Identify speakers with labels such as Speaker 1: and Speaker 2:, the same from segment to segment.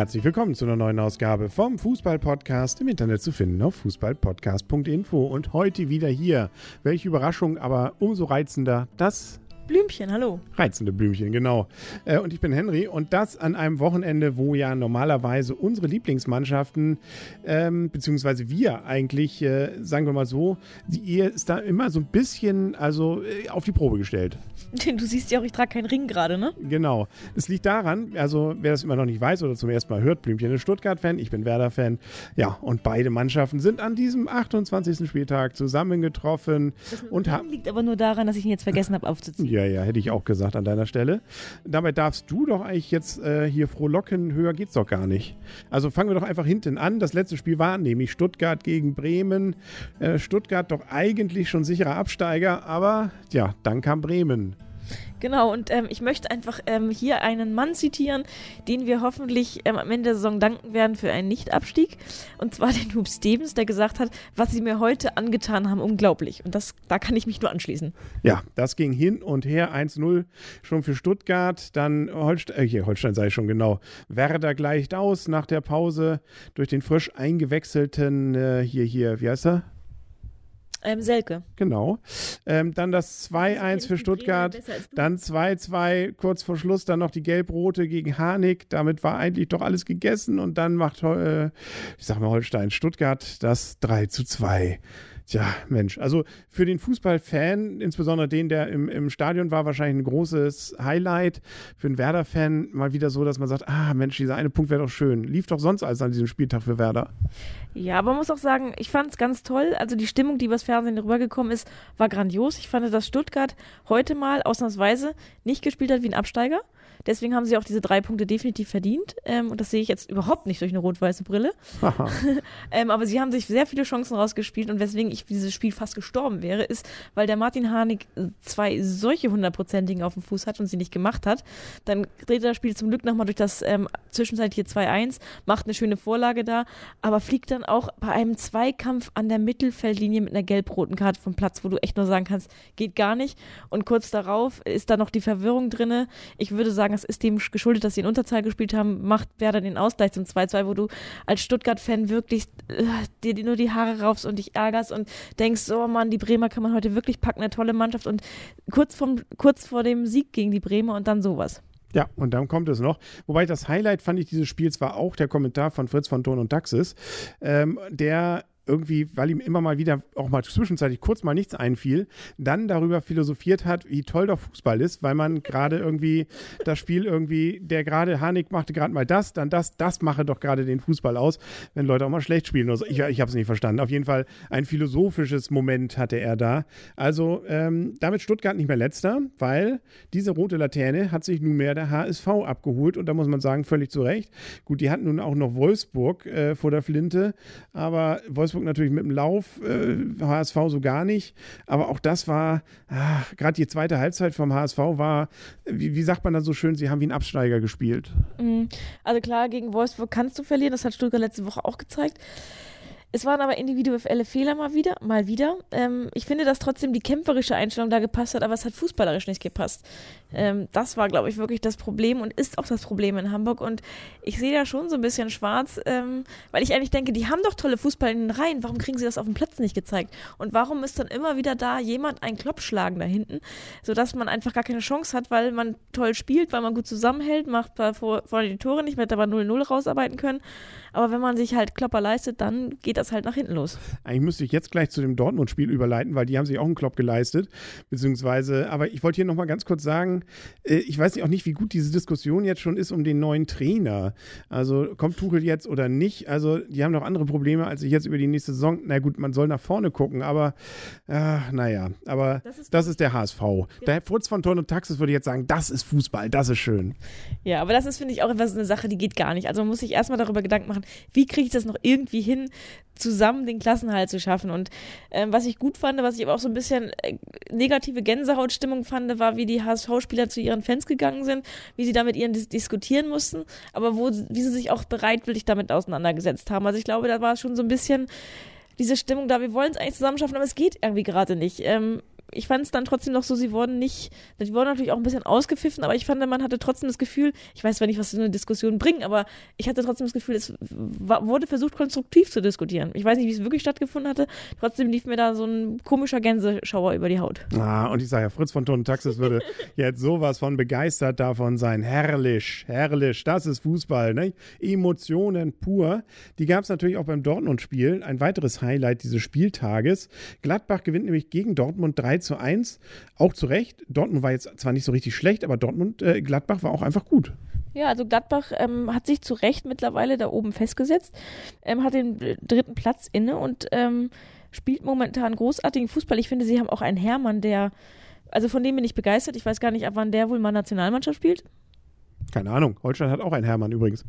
Speaker 1: Herzlich willkommen zu einer neuen Ausgabe vom Fußball-Podcast im Internet zu finden auf fußballpodcast.info. Und heute wieder hier. Welche Überraschung, aber umso reizender, das
Speaker 2: Blümchen, hallo.
Speaker 1: Reizende Blümchen, genau. Äh, und ich bin Henry und das an einem Wochenende, wo ja normalerweise unsere Lieblingsmannschaften, ähm, beziehungsweise wir eigentlich, äh, sagen wir mal so, die Ehe ist da immer so ein bisschen also äh, auf die Probe gestellt.
Speaker 2: Du siehst ja auch, ich trage keinen Ring gerade, ne?
Speaker 1: Genau. Es liegt daran, also wer das immer noch nicht weiß oder zum ersten Mal hört, Blümchen ist Stuttgart-Fan, ich bin Werder-Fan. Ja, und beide Mannschaften sind an diesem 28. Spieltag zusammengetroffen.
Speaker 2: Das
Speaker 1: und haben
Speaker 2: liegt aber nur daran, dass ich ihn jetzt vergessen habe aufzuziehen.
Speaker 1: Ja, ja, hätte ich auch gesagt an deiner Stelle. Dabei darfst du doch eigentlich jetzt äh, hier frohlocken, höher geht's doch gar nicht. Also fangen wir doch einfach hinten an. Das letzte Spiel war nämlich Stuttgart gegen Bremen. Äh, Stuttgart doch eigentlich schon sicherer Absteiger, aber ja, dann kam Bremen.
Speaker 2: Genau, und ähm, ich möchte einfach ähm, hier einen Mann zitieren, den wir hoffentlich ähm, am Ende der Saison danken werden für einen Nichtabstieg. Und zwar den Hub Stevens, der gesagt hat, was sie mir heute angetan haben, unglaublich. Und das, da kann ich mich nur anschließen.
Speaker 1: Ja, das ging hin und her. 1-0 schon für Stuttgart. Dann Holstein, äh, hier, Holstein sei schon genau. Werder gleicht aus nach der Pause durch den frisch eingewechselten, äh, hier, hier, wie heißt er?
Speaker 2: Ähm, Selke.
Speaker 1: Genau. Ähm, dann das 2-1 für Stuttgart. Dann 2-2 kurz vor Schluss. Dann noch die Gelb-Rote gegen Harnik. Damit war eigentlich doch alles gegessen. Und dann macht, äh, ich sag mal, Holstein Stuttgart das 3 2. Tja, Mensch, also für den Fußballfan, insbesondere den, der im, im Stadion war, wahrscheinlich ein großes Highlight. Für einen Werder-Fan mal wieder so, dass man sagt, ah Mensch, dieser eine Punkt wäre doch schön. Lief doch sonst alles an diesem Spieltag für Werder.
Speaker 2: Ja, aber man muss auch sagen, ich fand es ganz toll. Also die Stimmung, die übers Fernsehen rübergekommen ist, war grandios. Ich fand, dass Stuttgart heute mal ausnahmsweise nicht gespielt hat wie ein Absteiger. Deswegen haben sie auch diese drei Punkte definitiv verdient. Ähm, und das sehe ich jetzt überhaupt nicht durch eine rot-weiße Brille. ähm, aber sie haben sich sehr viele Chancen rausgespielt. Und weswegen ich dieses Spiel fast gestorben wäre, ist, weil der Martin Harnik zwei solche hundertprozentigen auf dem Fuß hat und sie nicht gemacht hat. Dann dreht er das Spiel zum Glück nochmal durch das ähm, zwischenzeitliche 2-1, macht eine schöne Vorlage da, aber fliegt dann auch bei einem Zweikampf an der Mittelfeldlinie mit einer gelb-roten Karte vom Platz, wo du echt nur sagen kannst, geht gar nicht. Und kurz darauf ist da noch die Verwirrung drinne. Ich würde sagen, sagen, es ist dem geschuldet, dass sie in Unterzahl gespielt haben, macht Werder den Ausgleich zum 2-2, wo du als Stuttgart-Fan wirklich äh, dir nur die Haare raufst und dich ärgerst und denkst, oh Mann, die Bremer kann man heute wirklich packen, eine tolle Mannschaft und kurz, vom, kurz vor dem Sieg gegen die Bremer und dann sowas.
Speaker 1: Ja, und dann kommt es noch. Wobei das Highlight fand ich dieses Spiels war auch der Kommentar von Fritz von Ton und Taxis, ähm, der irgendwie, weil ihm immer mal wieder auch mal zwischenzeitlich kurz mal nichts einfiel, dann darüber philosophiert hat, wie toll doch Fußball ist, weil man gerade irgendwie das Spiel irgendwie, der gerade Hanik machte gerade mal das, dann das, das mache doch gerade den Fußball aus, wenn Leute auch mal schlecht spielen. Also ich, ich habe es nicht verstanden. Auf jeden Fall ein philosophisches Moment hatte er da. Also ähm, damit Stuttgart nicht mehr letzter, weil diese rote Laterne hat sich nunmehr der HSV abgeholt und da muss man sagen, völlig zu Recht. Gut, die hatten nun auch noch Wolfsburg äh, vor der Flinte, aber Wolfsburg Wolfsburg natürlich mit dem Lauf, äh, HSV so gar nicht. Aber auch das war, ah, gerade die zweite Halbzeit vom HSV war, wie, wie, sagt man da so schön, sie haben wie ein Absteiger gespielt.
Speaker 2: Mhm. Also klar, gegen Wolfsburg kannst du verlieren, das hat Stuttgart letzte Woche auch gezeigt. Es waren aber individuelle Fehler mal wieder, mal wieder. Ähm, ich finde, dass trotzdem die kämpferische Einstellung da gepasst hat, aber es hat fußballerisch nicht gepasst. Ähm, das war, glaube ich, wirklich das Problem und ist auch das Problem in Hamburg. Und ich sehe da schon so ein bisschen schwarz, ähm, weil ich eigentlich denke, die haben doch tolle Fußball in den Reihen. Warum kriegen sie das auf dem Platz nicht gezeigt? Und warum ist dann immer wieder da jemand einen Klopp schlagen da hinten, sodass man einfach gar keine Chance hat, weil man toll spielt, weil man gut zusammenhält, macht vor, vor die Tore nicht, wird aber 0-0 rausarbeiten können. Aber wenn man sich halt Klopper leistet, dann geht das halt nach hinten los.
Speaker 1: Eigentlich müsste ich jetzt gleich zu dem Dortmund-Spiel überleiten, weil die haben sich auch einen Klopp geleistet. Beziehungsweise, aber ich wollte hier nochmal ganz kurz sagen, äh, ich weiß auch nicht, wie gut diese Diskussion jetzt schon ist um den neuen Trainer. Also kommt Tuchel jetzt oder nicht? Also die haben noch andere Probleme, als ich jetzt über die nächste Saison. Na gut, man soll nach vorne gucken, aber äh, naja, aber das ist, das ist der HSV. Ja. Der Fritz von Ton und Taxis würde jetzt sagen, das ist Fußball, das ist schön.
Speaker 2: Ja, aber das ist, finde ich, auch etwas eine Sache, die geht gar nicht. Also man muss sich erstmal darüber Gedanken machen, wie kriege ich das noch irgendwie hin, zusammen den Klassenhalt zu schaffen. Und ähm, was ich gut fand, was ich aber auch so ein bisschen äh, negative Gänsehautstimmung fand, war, wie die HSV-Spieler zu ihren Fans gegangen sind, wie sie da mit ihnen dis diskutieren mussten, aber wo, wie sie sich auch bereitwillig damit auseinandergesetzt haben. Also ich glaube, da war schon so ein bisschen diese Stimmung da, wir wollen es eigentlich zusammen schaffen, aber es geht irgendwie gerade nicht. Ähm, ich fand es dann trotzdem noch so, sie wurden nicht, sie wurden natürlich auch ein bisschen ausgepfiffen, aber ich fand, man hatte trotzdem das Gefühl, ich weiß zwar nicht, was so eine Diskussion bringt, aber ich hatte trotzdem das Gefühl, es war, wurde versucht, konstruktiv zu diskutieren. Ich weiß nicht, wie es wirklich stattgefunden hatte, trotzdem lief mir da so ein komischer Gänseschauer über die Haut.
Speaker 1: Ah, und ich sage ja, Fritz von Ton Taxis würde jetzt sowas von begeistert davon sein. Herrlich, herrlich, das ist Fußball, ne? Emotionen pur. Die gab es natürlich auch beim Dortmund-Spiel. Ein weiteres Highlight dieses Spieltages. Gladbach gewinnt nämlich gegen Dortmund 3 zu 1. Auch zu Recht. Dortmund war jetzt zwar nicht so richtig schlecht, aber Dortmund, äh, Gladbach war auch einfach gut.
Speaker 2: Ja, also Gladbach ähm, hat sich zu Recht mittlerweile da oben festgesetzt, ähm, hat den dritten Platz inne und ähm, spielt momentan großartigen Fußball. Ich finde, sie haben auch einen Hermann, der, also von dem bin ich begeistert. Ich weiß gar nicht, ab wann der wohl mal Nationalmannschaft spielt.
Speaker 1: Keine Ahnung. Holstein hat auch einen Hermann übrigens.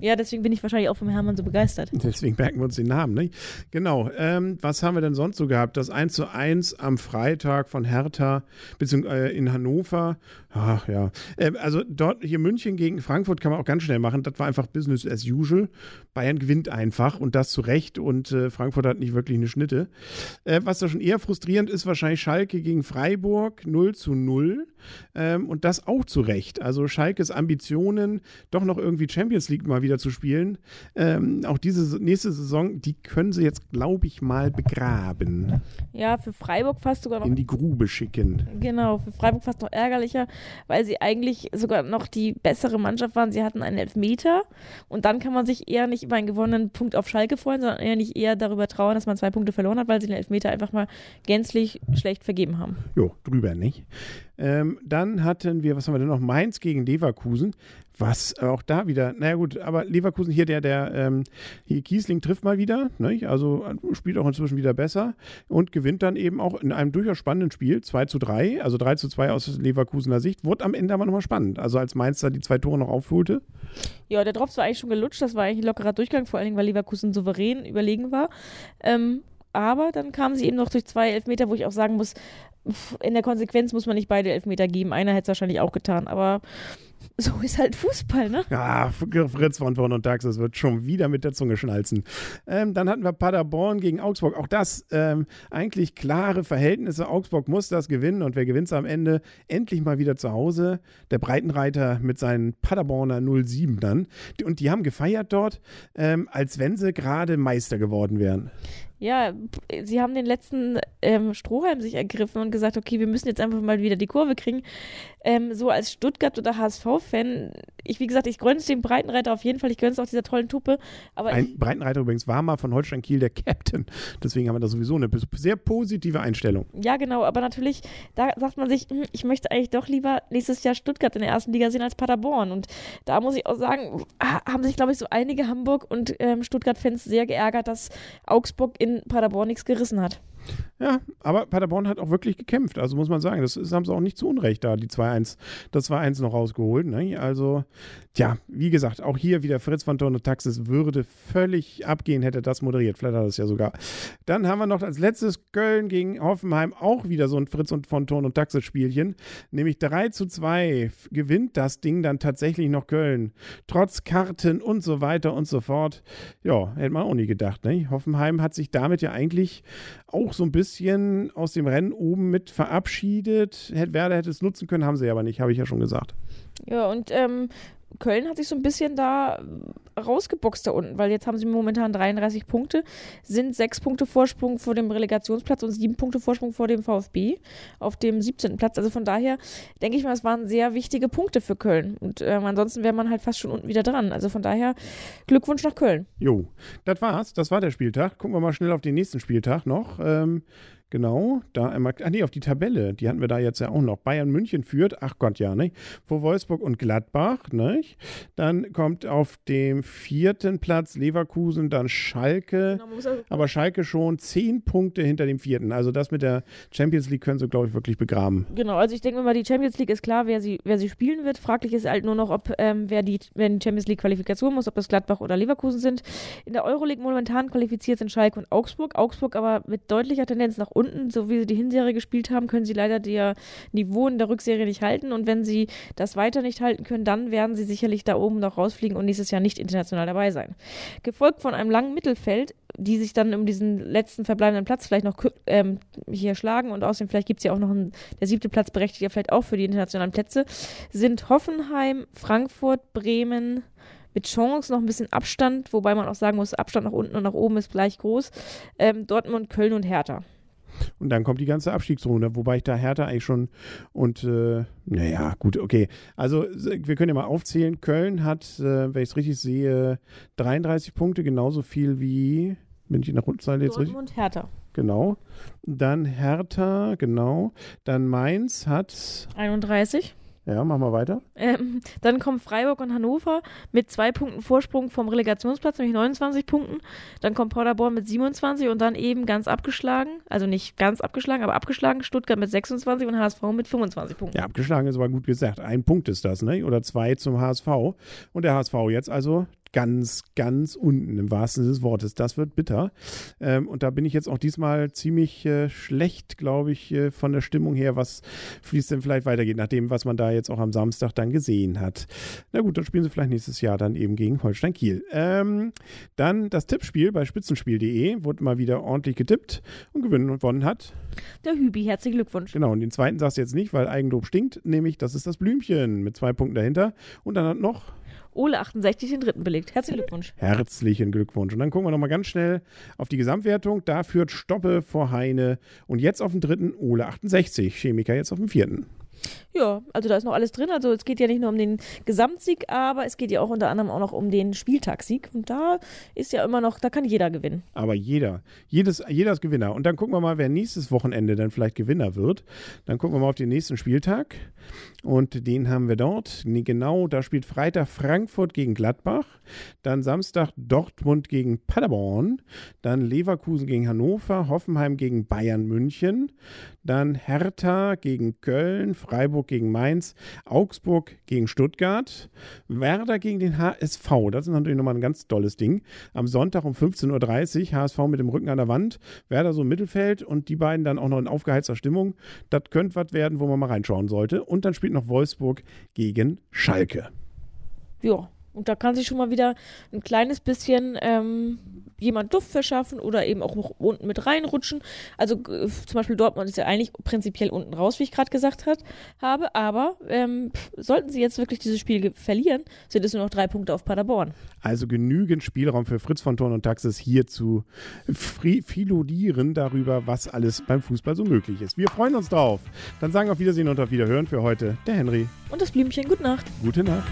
Speaker 2: Ja, deswegen bin ich wahrscheinlich auch vom Hermann so begeistert.
Speaker 1: Deswegen merken wir uns den Namen, nicht? Genau. Ähm, was haben wir denn sonst so gehabt? Das 1 zu 1 am Freitag von Hertha beziehungsweise äh, in Hannover. Ach ja. Äh, also dort hier München gegen Frankfurt kann man auch ganz schnell machen. Das war einfach Business as usual. Bayern gewinnt einfach und das zu Recht und äh, Frankfurt hat nicht wirklich eine Schnitte. Äh, was da schon eher frustrierend ist, wahrscheinlich Schalke gegen Freiburg 0 zu 0. Ähm, und das auch zu Recht. Also Schalkes Ambitionen, doch noch irgendwie Champions League mal wieder wieder zu spielen. Ähm, auch diese nächste Saison, die können sie jetzt, glaube ich, mal begraben.
Speaker 2: Ja, für Freiburg fast sogar noch.
Speaker 1: In die Grube schicken.
Speaker 2: Genau, für Freiburg fast noch ärgerlicher, weil sie eigentlich sogar noch die bessere Mannschaft waren. Sie hatten einen Elfmeter und dann kann man sich eher nicht über einen gewonnenen Punkt auf Schalke freuen, sondern eher nicht eher darüber trauern, dass man zwei Punkte verloren hat, weil sie den Elfmeter einfach mal gänzlich schlecht vergeben haben.
Speaker 1: Jo, drüber nicht. Ähm, dann hatten wir, was haben wir denn noch? Mainz gegen Leverkusen. Was auch da wieder, naja gut, aber Leverkusen hier, der, der, ähm, hier Kiesling trifft mal wieder, ne? also äh, spielt auch inzwischen wieder besser und gewinnt dann eben auch in einem durchaus spannenden Spiel, 2 zu 3, also 3 zu 2 aus Leverkusener Sicht, wurde am Ende aber nochmal spannend, also als Mainz da die zwei Tore noch aufholte.
Speaker 2: Ja, der Drops war eigentlich schon gelutscht, das war eigentlich ein lockerer Durchgang, vor allen Dingen, weil Leverkusen souverän überlegen war. Ähm, aber dann kamen sie eben noch durch zwei Elfmeter, wo ich auch sagen muss, in der Konsequenz muss man nicht beide Elfmeter geben. Einer hätte es wahrscheinlich auch getan, aber so ist halt Fußball, ne?
Speaker 1: Ja, Fritz von Vorn und Tax, das wird schon wieder mit der Zunge schnalzen. Ähm, dann hatten wir Paderborn gegen Augsburg. Auch das ähm, eigentlich klare Verhältnisse. Augsburg muss das gewinnen und wer gewinnt es am Ende? Endlich mal wieder zu Hause. Der Breitenreiter mit seinen Paderborner 07 dann. Und die haben gefeiert dort, ähm, als wenn sie gerade Meister geworden wären
Speaker 2: ja, sie haben den letzten ähm, Strohhalm sich ergriffen und gesagt, okay, wir müssen jetzt einfach mal wieder die Kurve kriegen. Ähm, so als Stuttgart- oder HSV-Fan, ich, wie gesagt, ich gönne es dem Breitenreiter auf jeden Fall, ich gönne es auch dieser tollen Tuppe. Aber
Speaker 1: Ein Breitenreiter übrigens war mal von Holstein Kiel der Captain. Deswegen haben wir da sowieso eine sehr positive Einstellung.
Speaker 2: Ja, genau, aber natürlich, da sagt man sich, hm, ich möchte eigentlich doch lieber nächstes Jahr Stuttgart in der ersten Liga sehen als Paderborn. Und da muss ich auch sagen, haben sich, glaube ich, so einige Hamburg- und ähm, Stuttgart-Fans sehr geärgert, dass Augsburg in in Paderborn nichts gerissen hat.
Speaker 1: Ja, aber Paderborn hat auch wirklich gekämpft. Also muss man sagen, das, das haben sie auch nicht zu Unrecht da, die 2-1, das 2-1 noch rausgeholt. Ne? Also, ja, wie gesagt, auch hier wieder Fritz von Ton und Taxis würde völlig abgehen, hätte das moderiert. Vielleicht hat er das ja sogar. Dann haben wir noch als letztes Köln gegen Hoffenheim auch wieder so ein Fritz und von Ton und Taxis Spielchen. Nämlich 3 zu 2 gewinnt das Ding dann tatsächlich noch Köln. Trotz Karten und so weiter und so fort. Ja, hätte man auch nie gedacht. Ne? Hoffenheim hat sich damit ja eigentlich auch so ein bisschen aus dem Rennen oben mit verabschiedet. Werder hätte es nutzen können, haben sie aber nicht, habe ich ja schon gesagt.
Speaker 2: Ja, und ähm, Köln hat sich so ein bisschen da rausgeboxt da unten, weil jetzt haben sie momentan 33 Punkte, sind sechs Punkte Vorsprung vor dem Relegationsplatz und sieben Punkte Vorsprung vor dem VfB auf dem 17. Platz. Also von daher denke ich mal, es waren sehr wichtige Punkte für Köln. Und ähm, ansonsten wäre man halt fast schon unten wieder dran. Also von daher Glückwunsch nach Köln.
Speaker 1: Jo, das war's. Das war der Spieltag. Gucken wir mal schnell auf den nächsten Spieltag noch. Ähm, Genau, da einmal, ach nee, auf die Tabelle, die hatten wir da jetzt ja auch noch. Bayern München führt, ach Gott, ja, ne? Vor Wolfsburg und Gladbach, ne? Dann kommt auf dem vierten Platz Leverkusen, dann Schalke, genau, aber Schalke schon zehn Punkte hinter dem vierten. Also das mit der Champions League können sie, glaube ich, wirklich begraben.
Speaker 2: Genau, also ich denke mal, die Champions League ist klar, wer sie, wer sie spielen wird. Fraglich ist halt nur noch, ob ähm, wer, die, wer die Champions League Qualifikation muss, ob das Gladbach oder Leverkusen sind. In der Euroleague momentan qualifiziert sind Schalke und Augsburg. Augsburg aber mit deutlicher Tendenz nach unten unten, so wie sie die Hinserie gespielt haben, können sie leider ihr Niveau in der Rückserie nicht halten. Und wenn sie das weiter nicht halten können, dann werden sie sicherlich da oben noch rausfliegen und nächstes Jahr nicht international dabei sein. Gefolgt von einem langen Mittelfeld, die sich dann um diesen letzten verbleibenden Platz vielleicht noch ähm, hier schlagen und außerdem vielleicht gibt es ja auch noch einen, der siebte Platz berechtigt ja vielleicht auch für die internationalen Plätze, sind Hoffenheim, Frankfurt, Bremen, mit Chance, noch ein bisschen Abstand, wobei man auch sagen muss, Abstand nach unten und nach oben ist gleich groß. Ähm, Dortmund, Köln und Hertha.
Speaker 1: Und dann kommt die ganze Abstiegsrunde, wobei ich da Hertha eigentlich schon und äh, naja, gut, okay. Also wir können ja mal aufzählen. Köln hat, äh, wenn ich es richtig sehe, 33 Punkte, genauso viel wie, bin ich in der Rundenzahl jetzt
Speaker 2: Dortmund, richtig? Hertha.
Speaker 1: Genau. Dann Hertha, genau. Dann Mainz hat
Speaker 2: 31.
Speaker 1: Ja, machen wir weiter.
Speaker 2: Ähm, dann kommen Freiburg und Hannover mit zwei Punkten Vorsprung vom Relegationsplatz, nämlich 29 Punkten. Dann kommt Paderborn mit 27 und dann eben ganz abgeschlagen, also nicht ganz abgeschlagen, aber abgeschlagen, Stuttgart mit 26 und HSV mit 25 Punkten.
Speaker 1: Ja, abgeschlagen ist aber gut gesagt. Ein Punkt ist das, ne? Oder zwei zum HSV. Und der HSV jetzt also ganz, ganz unten im wahrsten Sinne des Wortes. Das wird bitter. Ähm, und da bin ich jetzt auch diesmal ziemlich äh, schlecht, glaube ich, äh, von der Stimmung her, was fließt denn vielleicht weitergeht, nach dem, was man da jetzt auch am Samstag dann gesehen hat. Na gut, dann spielen sie vielleicht nächstes Jahr dann eben gegen Holstein Kiel. Ähm, dann das Tippspiel bei spitzenspiel.de wurde mal wieder ordentlich getippt und gewonnen hat.
Speaker 2: Der Hübi, herzlichen Glückwunsch.
Speaker 1: Genau, und den zweiten sagst du jetzt nicht, weil Eigenlob stinkt, nämlich das ist das Blümchen mit zwei Punkten dahinter. Und dann hat noch
Speaker 2: Ole 68 den dritten belegt. Herzlichen Glückwunsch.
Speaker 1: Herzlichen Glückwunsch. Und dann gucken wir nochmal ganz schnell auf die Gesamtwertung. Da führt Stoppe vor Heine und jetzt auf dem dritten Ole 68. Chemiker jetzt auf dem vierten.
Speaker 2: Ja, also da ist noch alles drin. Also es geht ja nicht nur um den Gesamtsieg, aber es geht ja auch unter anderem auch noch um den Spieltagssieg. Und da ist ja immer noch, da kann jeder gewinnen.
Speaker 1: Aber jeder, jedes, jeder ist Gewinner. Und dann gucken wir mal, wer nächstes Wochenende dann vielleicht Gewinner wird. Dann gucken wir mal auf den nächsten Spieltag. Und den haben wir dort. Genau, da spielt Freitag Frankfurt gegen Gladbach. Dann Samstag Dortmund gegen Paderborn. Dann Leverkusen gegen Hannover. Hoffenheim gegen Bayern München. Dann Hertha gegen Köln. Freiburg gegen Mainz, Augsburg gegen Stuttgart, Werder gegen den HSV. Das ist natürlich nochmal ein ganz tolles Ding. Am Sonntag um 15.30 Uhr, HSV mit dem Rücken an der Wand, Werder so im Mittelfeld und die beiden dann auch noch in aufgeheizter Stimmung. Das könnte was werden, wo man mal reinschauen sollte. Und dann spielt noch Wolfsburg gegen Schalke.
Speaker 2: Ja, und da kann sich schon mal wieder ein kleines bisschen ähm, jemand Duft verschaffen oder eben auch noch unten mit reinrutschen. Also äh, zum Beispiel Dortmund ist ja eigentlich prinzipiell unten raus, wie ich gerade gesagt hat, habe. Aber ähm, sollten sie jetzt wirklich dieses Spiel verlieren, sind es nur noch drei Punkte auf Paderborn.
Speaker 1: Also genügend Spielraum für Fritz von Thorn und Taxis hier zu philodieren darüber, was alles beim Fußball so möglich ist. Wir freuen uns drauf. Dann sagen wir auf Wiedersehen und auf Wiederhören für heute der Henry.
Speaker 2: Und das Blümchen. Gute Nacht.
Speaker 1: Gute Nacht.